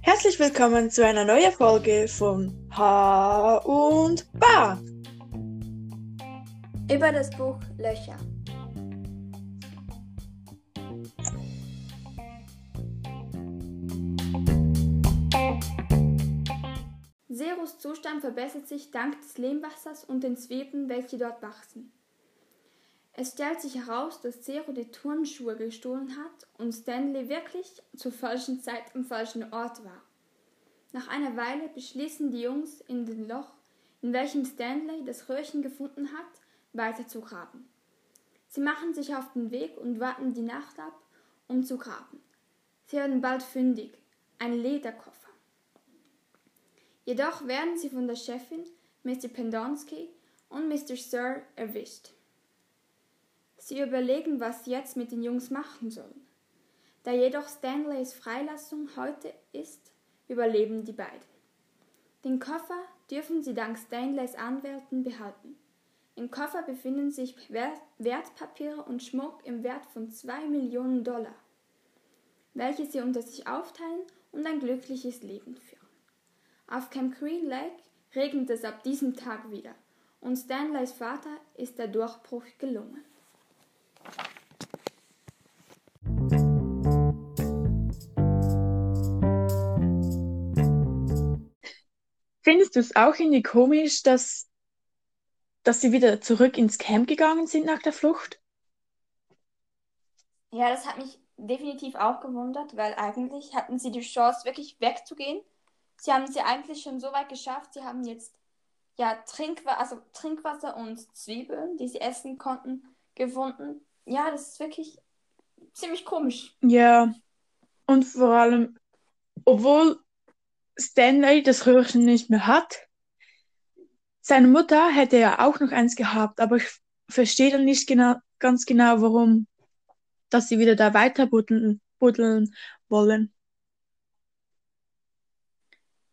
Herzlich willkommen zu einer neuen Folge von H und Ba. Über das Buch Löcher. Zeros Zustand verbessert sich dank des Lehmwassers und den Zwiebeln, welche dort wachsen. Es stellt sich heraus, dass Zero die Turnschuhe gestohlen hat und Stanley wirklich zur falschen Zeit am falschen Ort war. Nach einer Weile beschließen die Jungs, in dem Loch, in welchem Stanley das Röhrchen gefunden hat, weiter zu graben. Sie machen sich auf den Weg und warten die Nacht ab, um zu graben. Sie werden bald fündig, ein Lederkoffer. Jedoch werden sie von der Chefin, Mr. Pendonsky und Mr. Sir erwischt. Sie überlegen, was sie jetzt mit den Jungs machen sollen. Da jedoch Stanleys Freilassung heute ist, überleben die beiden. Den Koffer dürfen sie dank Stanleys Anwälten behalten. Im Koffer befinden sich Wertpapiere und Schmuck im Wert von zwei Millionen Dollar, welche sie unter sich aufteilen und ein glückliches Leben führen. Auf Camp Green Lake regnet es ab diesem Tag wieder und Stanleys Vater ist der Durchbruch gelungen. Findest du es auch irgendwie komisch, dass, dass sie wieder zurück ins Camp gegangen sind nach der Flucht? Ja, das hat mich definitiv auch gewundert, weil eigentlich hatten sie die Chance, wirklich wegzugehen. Sie haben sie eigentlich schon so weit geschafft. Sie haben jetzt ja Trinkwasser, also Trinkwasser und Zwiebeln, die sie essen konnten, gefunden. Ja, das ist wirklich ziemlich komisch. Ja, und vor allem, obwohl Stanley das Röhrchen nicht mehr hat. Seine Mutter hätte ja auch noch eins gehabt, aber ich verstehe dann nicht genau, ganz genau, warum, dass sie wieder da weiter buddeln, buddeln wollen.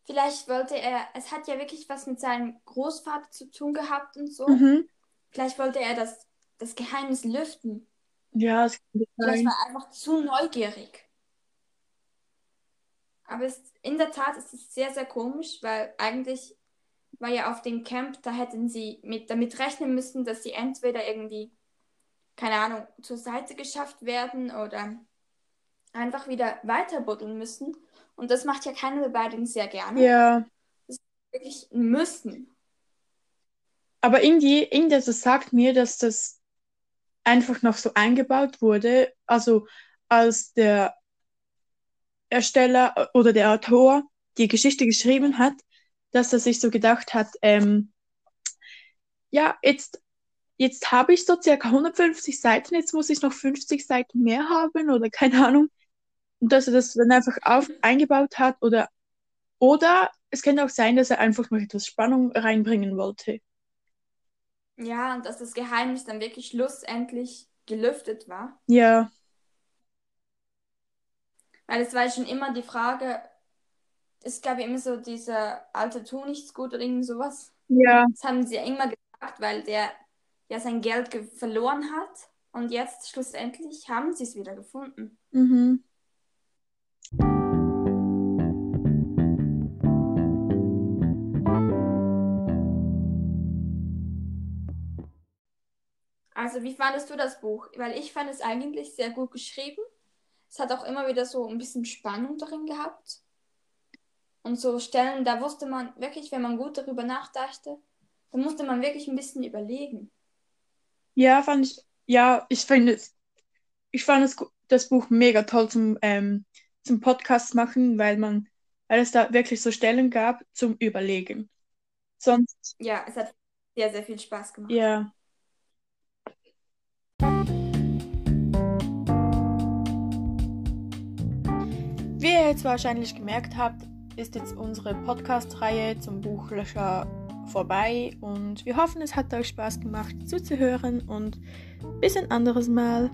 Vielleicht wollte er, es hat ja wirklich was mit seinem Großvater zu tun gehabt und so. Mhm. Vielleicht wollte er das, das Geheimnis lüften. Ja, es kann Vielleicht sein. war er einfach zu neugierig. Aber es, in der Tat ist es sehr, sehr komisch, weil eigentlich war ja auf dem Camp, da hätten sie mit, damit rechnen müssen, dass sie entweder irgendwie, keine Ahnung, zur Seite geschafft werden oder einfach wieder weiter buddeln müssen. Und das macht ja keiner der beiden sehr gerne. Ja, Wirklich müssen. aber irgendwie, irgendwie das sagt mir, dass das einfach noch so eingebaut wurde. Also als der Ersteller äh, oder der Autor die Geschichte geschrieben hat, dass er sich so gedacht hat, ähm, ja, jetzt, jetzt habe ich so circa 150 Seiten, jetzt muss ich noch 50 Seiten mehr haben oder keine Ahnung. Und dass er das dann einfach auf, eingebaut hat oder, oder es könnte auch sein, dass er einfach noch etwas Spannung reinbringen wollte. Ja, und dass das Geheimnis dann wirklich schlussendlich gelüftet war. Ja, Weil es war ja schon immer die Frage, es gab ja immer so diese alte Tu nichts gut oder irgend sowas. ja, Das haben sie ja immer gesagt, weil der ja sein Geld ge- verloren hat. Und jetzt schlussendlich haben sie es wieder gefunden. mhm. Also, wie fandest du das Buch? Weil ich fand es eigentlich sehr gut geschrieben. Es hat auch immer wieder so ein bisschen Spannung darin gehabt. Und so Stellen, da wusste man wirklich, wenn man gut darüber nachdachte, da musste man wirklich ein bisschen überlegen. Ja, fand ich, ja, ich finde es, ich fand es, das Buch mega toll zum, ähm, zum Podcast machen, weil man, weil es da wirklich so Stellen gab zum Überlegen. Sonst, Ja, es hat sehr, sehr viel Spaß gemacht. ja, ihr jetzt wahrscheinlich gemerkt habt, ist jetzt unsere Podcast-Reihe zum Buch Löcher vorbei und wir hoffen, es hat euch Spaß gemacht zuzuhören und bis ein anderes Mal.